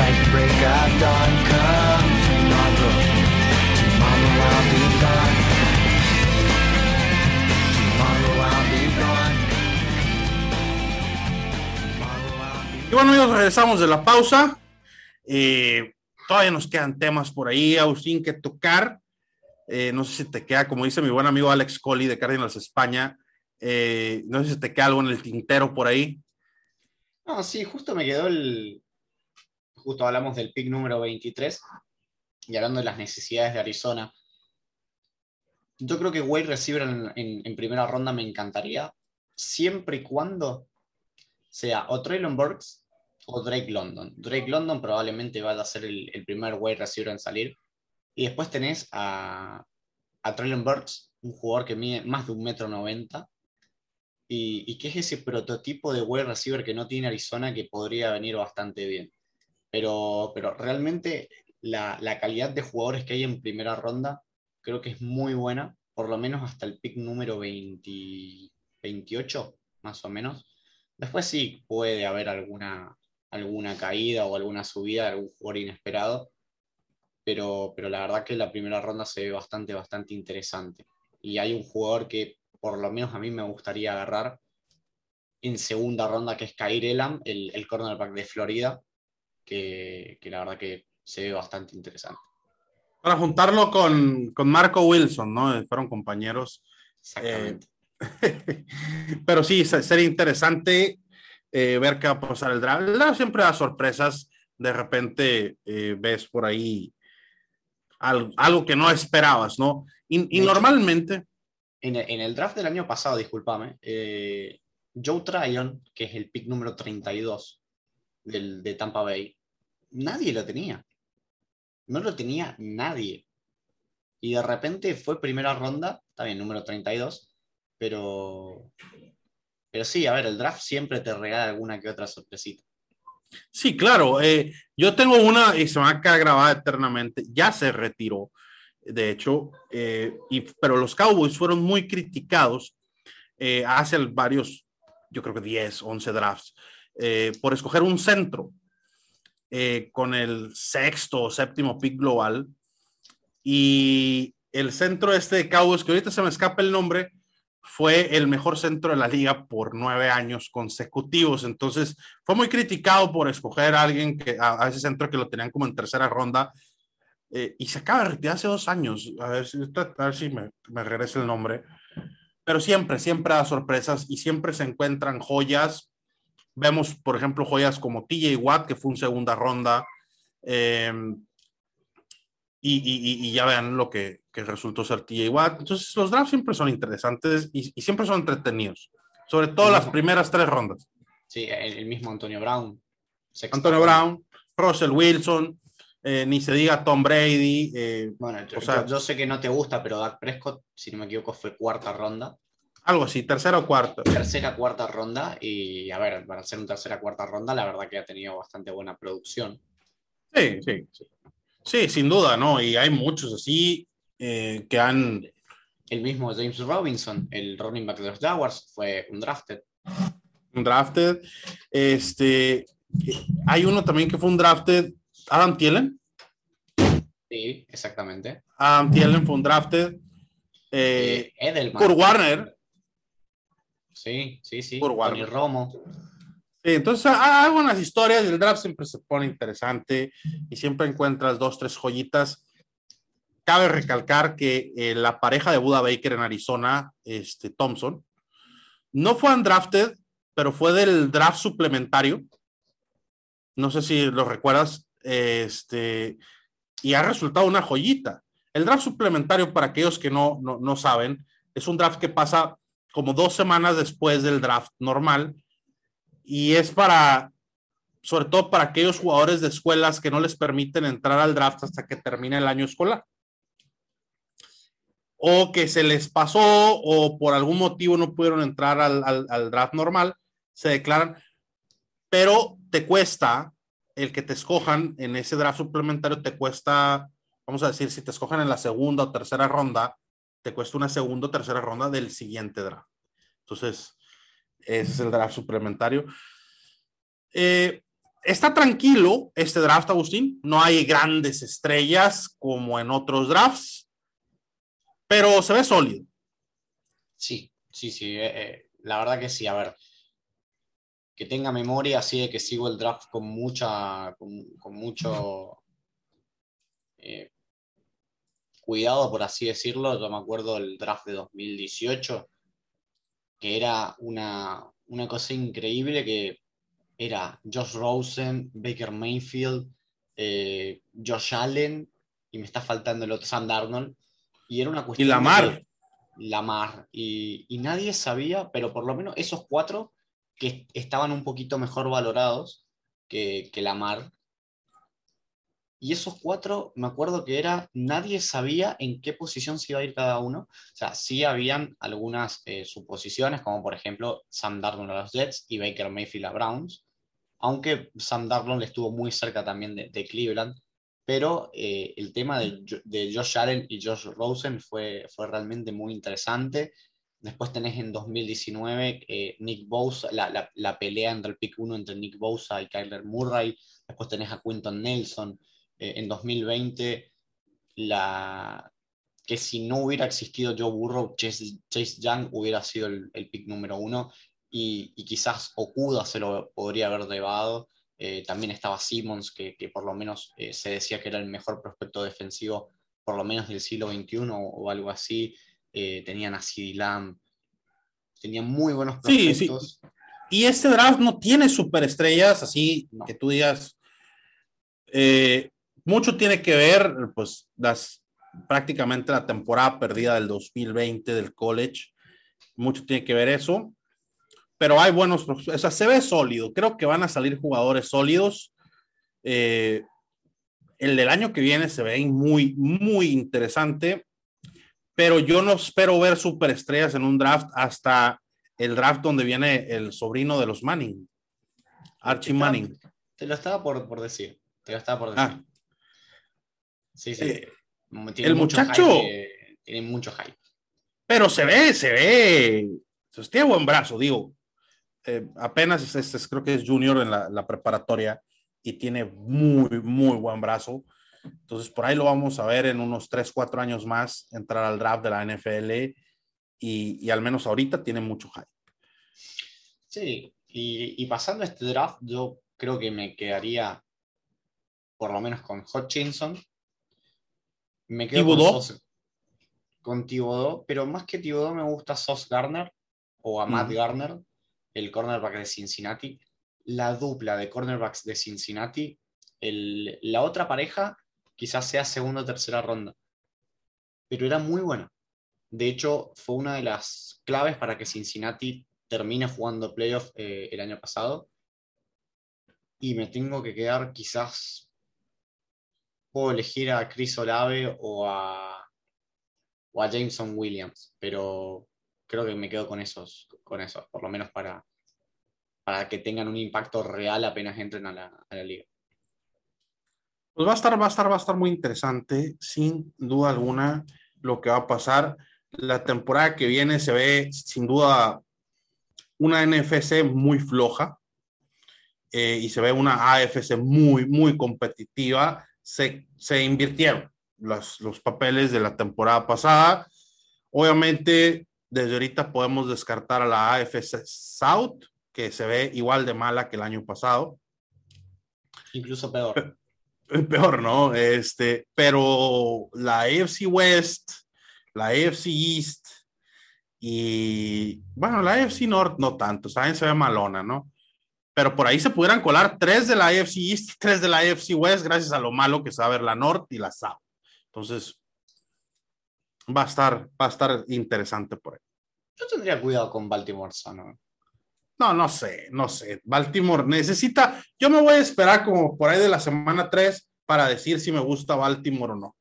[SPEAKER 3] tonight break dawn. Come I'll be gone.
[SPEAKER 1] Y bueno, amigos, regresamos de la pausa. Eh, todavía nos quedan temas por ahí, Agustín, que tocar. Eh, no sé si te queda, como dice mi buen amigo Alex Colli de Cardinals España, eh, no sé si te queda algo en el tintero por ahí.
[SPEAKER 2] No, sí, justo me quedó el. Justo hablamos del pick número 23 y hablando de las necesidades de Arizona. Yo creo que wide receiver en, primera ronda me encantaría, siempre y cuando sea o Traylon Burks o Drake London. Drake London probablemente vaya a ser el, el primer wide receiver en salir. Y después tenés a, a Traylon Burks, un jugador que mide más de un metro noventa y, que es ese prototipo de wide receiver que no tiene Arizona que podría venir bastante bien. Pero, pero realmente la, la calidad de jugadores que hay en primera ronda creo que es muy buena, por lo menos hasta el pick número 20 28, más o menos. Después sí puede haber alguna, alguna caída o alguna subida de algún jugador inesperado, pero, pero la verdad que la primera ronda se ve bastante, bastante interesante. Y hay un jugador que por lo menos a mí me gustaría agarrar en segunda ronda, que es Kair Elam, el, el cornerback de Florida, que, que la verdad que se ve bastante interesante.
[SPEAKER 1] Para juntarlo con, con Marco Wilson, ¿no? Fueron compañeros.
[SPEAKER 2] Exactamente. *laughs*
[SPEAKER 1] Pero sí, se- sería interesante eh, ver qué va a pasar el draft. El draft siempre da sorpresas. De repente eh, ves por ahí algo, algo que no esperabas, ¿no? Y, normalmente,
[SPEAKER 2] En, el- en el draft del año pasado, discúlpame, eh, Joe Tryon, que es el pick número 32 del, de Tampa Bay, nadie lo tenía. No lo tenía nadie. Y de repente fue primera ronda, bien, número 32, pero, pero sí, a ver, el draft siempre te regala alguna que otra sorpresita.
[SPEAKER 1] Sí, claro. eh, yo tengo una y se va a quedar grabada eternamente. Ya se retiró, de hecho, eh, pero los Cowboys fueron muy criticados eh, hace varios, yo creo que 10, 11 drafts, eh, por escoger un centro con el sexto o séptimo pick global. Y el centro este de Cowboys, que ahorita se me escapa el nombre, fue el mejor centro de la liga por nueve años consecutivos. Entonces, fue muy criticado por escoger a alguien que a, ese centro que lo tenían como en tercera ronda. eh, y se acaba de retirar hace dos años. A ver si, me, regresa el nombre. Pero siempre, siempre da sorpresas y siempre se encuentran joyas. Vemos, por ejemplo, joyas como TJ Watt, que fue un segunda ronda. eh, y, y- y ya vean lo que, que resultó ser TJ Watt. Entonces, los drafts siempre son interesantes y, y siempre son entretenidos. Sobre todo las primeras tres rondas.
[SPEAKER 2] Sí, el, el mismo Antonio Brown. sexta
[SPEAKER 1] Antonio. Brown, Russell Wilson, eh, ni se diga Tom Brady. eh,
[SPEAKER 2] Bueno, yo,
[SPEAKER 1] O sea-
[SPEAKER 2] yo sé que no te gusta, pero Dak Prescott, si no me equivoco, fue cuarta ronda.
[SPEAKER 1] Algo así, tercera o cuarta.
[SPEAKER 2] tercera, cuarta ronda. Y a ver, para ser un tercera, cuarta ronda, la verdad que ha tenido bastante buena producción.
[SPEAKER 1] Sí, sí, sí. Sí, sin duda, ¿no? Y hay muchos así eh, que han.
[SPEAKER 2] El mismo James Robinson, el running back de los Jaguars, fue un drafted.
[SPEAKER 1] un drafted. Este, hay uno también que fue un drafted, Adam Thielen.
[SPEAKER 2] Sí, exactamente.
[SPEAKER 1] Adam Thielen fue un drafted. Eh,
[SPEAKER 2] Eh, Edelman.
[SPEAKER 1] Kurt Warner.
[SPEAKER 2] Sí, sí, sí.
[SPEAKER 1] Kurt
[SPEAKER 2] Tony
[SPEAKER 1] Warner.
[SPEAKER 2] Romo.
[SPEAKER 1] Sí, entonces hay algunas historias, el draft siempre se pone interesante y siempre encuentras dos, tres joyitas. Cabe recalcar que eh, la pareja de Buda Baker en Arizona, este, Thompson, no fue undrafted, pero fue del draft suplementario. No sé si lo recuerdas, este, y ha resultado una joyita. El draft suplementario, para aquellos que no, no, no saben, es un draft que pasa como dos semanas después del draft normal y es para, sobre todo para aquellos jugadores de escuelas que no les permiten entrar al draft hasta que termine el año escolar. O que se les pasó o por algún motivo no pudieron entrar al, draft normal, se declaran, pero te cuesta el que te escojan en ese draft suplementario, te cuesta, vamos a decir, si te escojan en la segunda o tercera ronda, te cuesta una segunda o tercera ronda del siguiente draft. Entonces, ese es el draft suplementario. Eh, está tranquilo este draft, Agustín. No hay grandes estrellas como en otros drafts, pero se ve sólido.
[SPEAKER 2] Sí, sí, sí. eh, eh, la verdad que sí. A ver, que tenga memoria así de que sigo el draft con mucha, con, mucho cuidado, por así decirlo. Yo me acuerdo del draft de 2018, que era una, una cosa increíble que era Josh Rosen, Baker Mayfield, eh, Josh Allen, y me está faltando el otro, Sam Darnold. Y era una
[SPEAKER 1] Y
[SPEAKER 2] cuestión. de
[SPEAKER 1] Lamar.
[SPEAKER 2] Lamar. Y, y nadie sabía, pero por lo menos esos cuatro que estaban un poquito mejor valorados que, que Lamar. Y esos cuatro, me acuerdo que era, nadie sabía en qué posición se iba a ir cada uno. O sea, sí habían algunas eh, suposiciones, como por ejemplo Sam Darnold a los Jets y Baker Mayfield a Browns, aunque Sam Darnold estuvo muy cerca también de, de Cleveland, pero eh, el tema de, Jo- de Josh Allen y Josh Rosen fue, fue realmente muy interesante. Después tenés en 2019 eh, Nick Bosa, la, la- la pelea entre el pick 1 entre Nick Bosa y Kyler Murray. Después tenés a Quinton Nelson. Eh, en 2020, la, que si no hubiera existido Joe Burrow, Chase, Chase Young hubiera sido el, el pick número uno y, y quizás Okuda se lo podría haber llevado. Eh, también estaba Simmons, que, que por lo menos eh, se decía que era el mejor prospecto defensivo, por lo menos del siglo XXI o, o algo así. Eh, tenían a Lamb, tenían muy buenos
[SPEAKER 1] Sí, sí.
[SPEAKER 2] prospectos.
[SPEAKER 1] Y este draft no tiene superestrellas, así
[SPEAKER 2] No.
[SPEAKER 1] que tú digas. eh, mucho tiene que ver, pues, las prácticamente la temporada perdida del 2020 del college. Mucho tiene que ver eso. Pero hay buenos, o sea, se ve sólido. Creo que van a salir jugadores sólidos. Eh, el del año que viene se ve muy, muy interesante. Pero yo no espero ver superestrellas en un draft hasta el draft donde viene el sobrino de los Manning, Archie Manning.
[SPEAKER 2] Te lo estaba por, por decir. Te lo estaba por decir.
[SPEAKER 1] Ah,
[SPEAKER 2] sí, sí.
[SPEAKER 1] eh,
[SPEAKER 2] Tiene
[SPEAKER 1] el
[SPEAKER 2] mucho
[SPEAKER 1] muchacho-
[SPEAKER 2] hype, tiene mucho hype.
[SPEAKER 1] pero se ve, se ve. Pues tiene buen brazo, digo. Eh, apenas es, es- es- creo que es junior en la, la preparatoria y tiene muy, muy buen brazo. Entonces, por ahí lo vamos a ver en unos 3, 4 años más, entrar al draft de la NFL y, y al menos ahorita tiene mucho hype.
[SPEAKER 2] Sí, y, y pasando este draft, yo creo que me quedaría por lo menos con Hutchinson. Me quedo con. Sauce- con Thibodeau, pero más que Thibodeau me gusta Sauce Garner o a Matt
[SPEAKER 1] Mm.
[SPEAKER 2] Garner, el cornerback de Cincinnati. La dupla de cornerbacks de Cincinnati, el- la otra pareja quizás sea segunda o tercera ronda, pero era muy buena. De hecho, fue una de las claves para que Cincinnati termine jugando playoff eh, el año pasado. Y me tengo que quedar quizás, puedo elegir a Chris Olave o a, o a Jameson Williams, pero creo que me quedo con esos, con esos, por lo menos para, para que tengan un impacto real apenas entren a la, liga.
[SPEAKER 1] Pues va a estar, va a estar, va a estar muy interesante, sin duda alguna, lo que va a pasar. La temporada que viene se ve sin duda una NFC muy floja eh, y se ve una AFC muy, muy competitiva. Se, se invirtieron los, los papeles de la temporada pasada. Obviamente, desde ahorita podemos descartar a la AFC South, que se ve igual de mala que el año pasado.
[SPEAKER 2] Incluso peor. *laughs*
[SPEAKER 1] Peor, ¿no? Este, pero la AFC West, la AFC East y, bueno, la AFC North no tanto, saben, se ve malona, ¿no? Pero por ahí se pudieran colar tres de la AFC East y tres de la AFC West gracias a lo malo que sabe la North y la South. Entonces, va a estar, va a estar interesante por ahí.
[SPEAKER 2] Yo tendría cuidado con Baltimore sano.
[SPEAKER 1] No, no sé, no sé. Baltimore necesita, yo me voy a esperar como por ahí de la semana 3 para decir si me gusta Baltimore o no.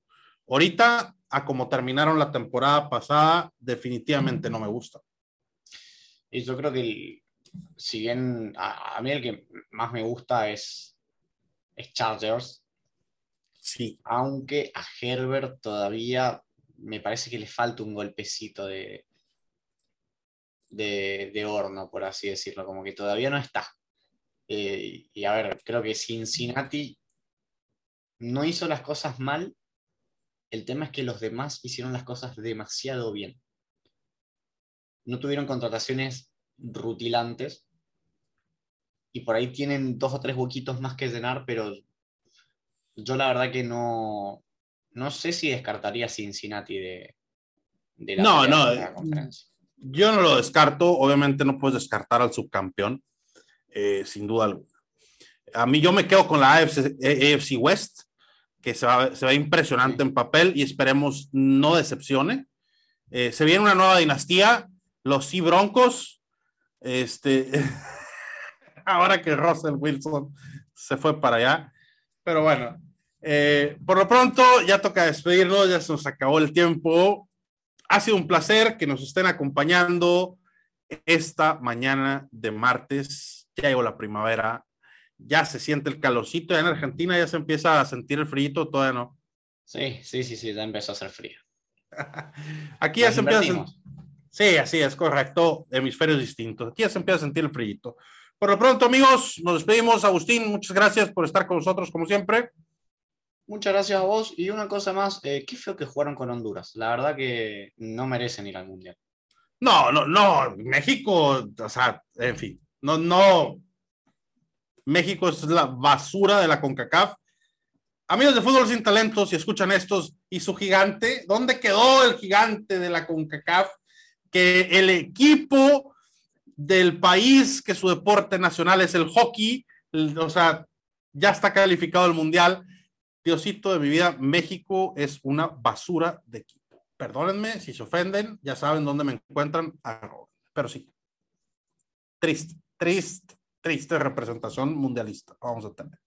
[SPEAKER 1] Ahorita, a como terminaron la temporada pasada, definitivamente no me gusta.
[SPEAKER 2] Y yo creo que, el- si bien a, a mí el que más me gusta es, es Chargers,
[SPEAKER 1] Sí,
[SPEAKER 2] aunque a Herbert todavía me parece que le falta un golpecito de, de, de horno, por así decirlo, como que todavía no está. Eh, y a ver, creo que Cincinnati no hizo las cosas mal, el tema es que los demás hicieron las cosas demasiado bien. No tuvieron contrataciones rutilantes y por ahí tienen dos o tres huequitos más que llenar, pero yo la verdad que no, no sé si descartaría Cincinnati de, de la,
[SPEAKER 1] No, no,
[SPEAKER 2] la conferencia.
[SPEAKER 1] yo no lo descarto. Obviamente no puedes descartar al subcampeón, eh, sin duda alguna. A mí yo me quedo con la AFC, AFC West, que se va, se ve impresionante en papel y esperemos no decepcione. Eh, se viene una nueva dinastía, los Sea Broncos. Este, *laughs* ahora que Russell Wilson se fue para allá. Pero bueno, eh, por lo pronto ya toca despedirnos, ya se nos acabó el tiempo. Ha sido un placer que nos estén acompañando esta mañana de martes. Ya llegó la primavera, ya se siente el calorcito. Ya en Argentina ya se empieza a sentir el frío, todavía no.
[SPEAKER 2] Sí, sí, sí, sí, ya empezó a hacer frío. *laughs*
[SPEAKER 1] Aquí ya
[SPEAKER 2] Nos
[SPEAKER 1] se empieza a sentir. Sí, así es correcto. Hemisferios distintos. Aquí ya se empieza a sentir el frío. Por lo pronto, amigos, nos despedimos. Agustín, muchas gracias por estar con nosotros, como siempre.
[SPEAKER 2] Muchas gracias a vos. Y una cosa más, eh, qué feo que jugaron con Honduras. La verdad que no merecen ir al Mundial.
[SPEAKER 1] No, no, no. México, o sea, en fin, no, no. México es la basura de la CONCACAF. Amigos de Fútbol Sin Talentos, si escuchan estos, y su gigante, ¿dónde quedó el gigante de la CONCACAF? Que el equipo del país, que su deporte nacional es el hockey, o sea, ya está calificado el mundial. Diosito de mi vida, México es una basura de equipo. Perdónenme si se ofenden, ya saben dónde me encuentran, pero sí. Triste, triste, triste representación mundialista vamos a tener.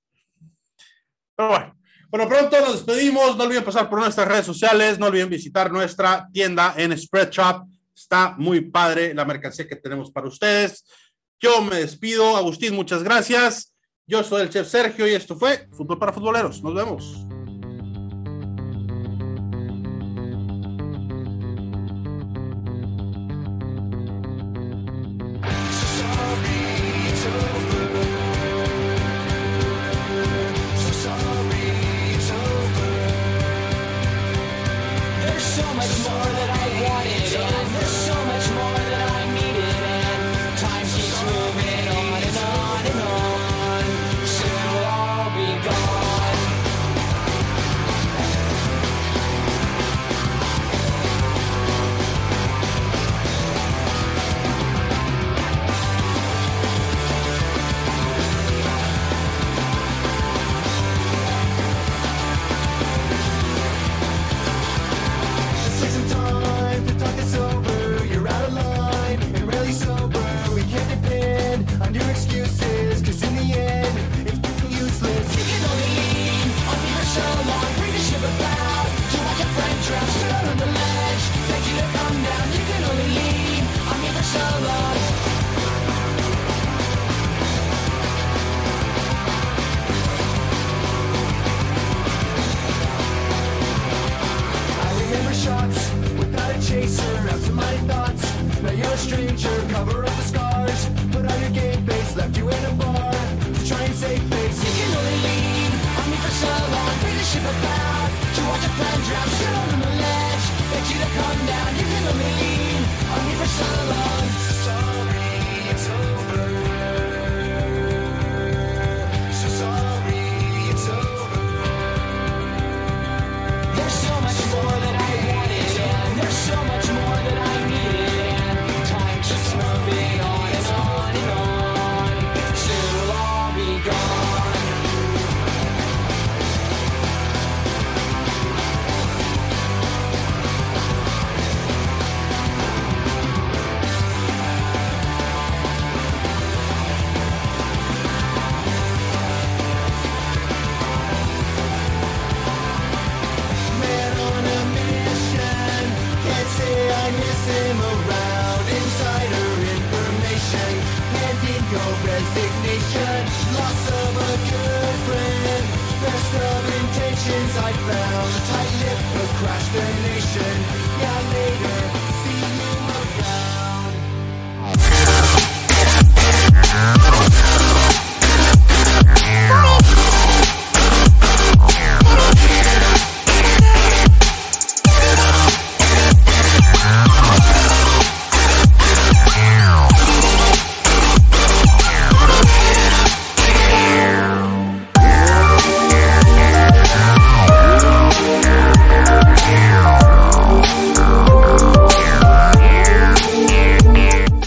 [SPEAKER 1] Pero bueno, bueno, pronto nos despedimos. No olviden pasar por nuestras redes sociales. No olviden visitar nuestra tienda en Spread Shop. Está muy padre la mercancía que tenemos para ustedes. Yo me despido. Agustín, muchas gracias. Yo soy el chef Sergio y esto fue Fútbol para Futboleros. Nos vemos.
[SPEAKER 3] Cover up the scars. Put on your game face, left you in a bar to try and save face. You can only for so long, to watch. Stood on the ledge, you to come down. You can only lean on me for so long. found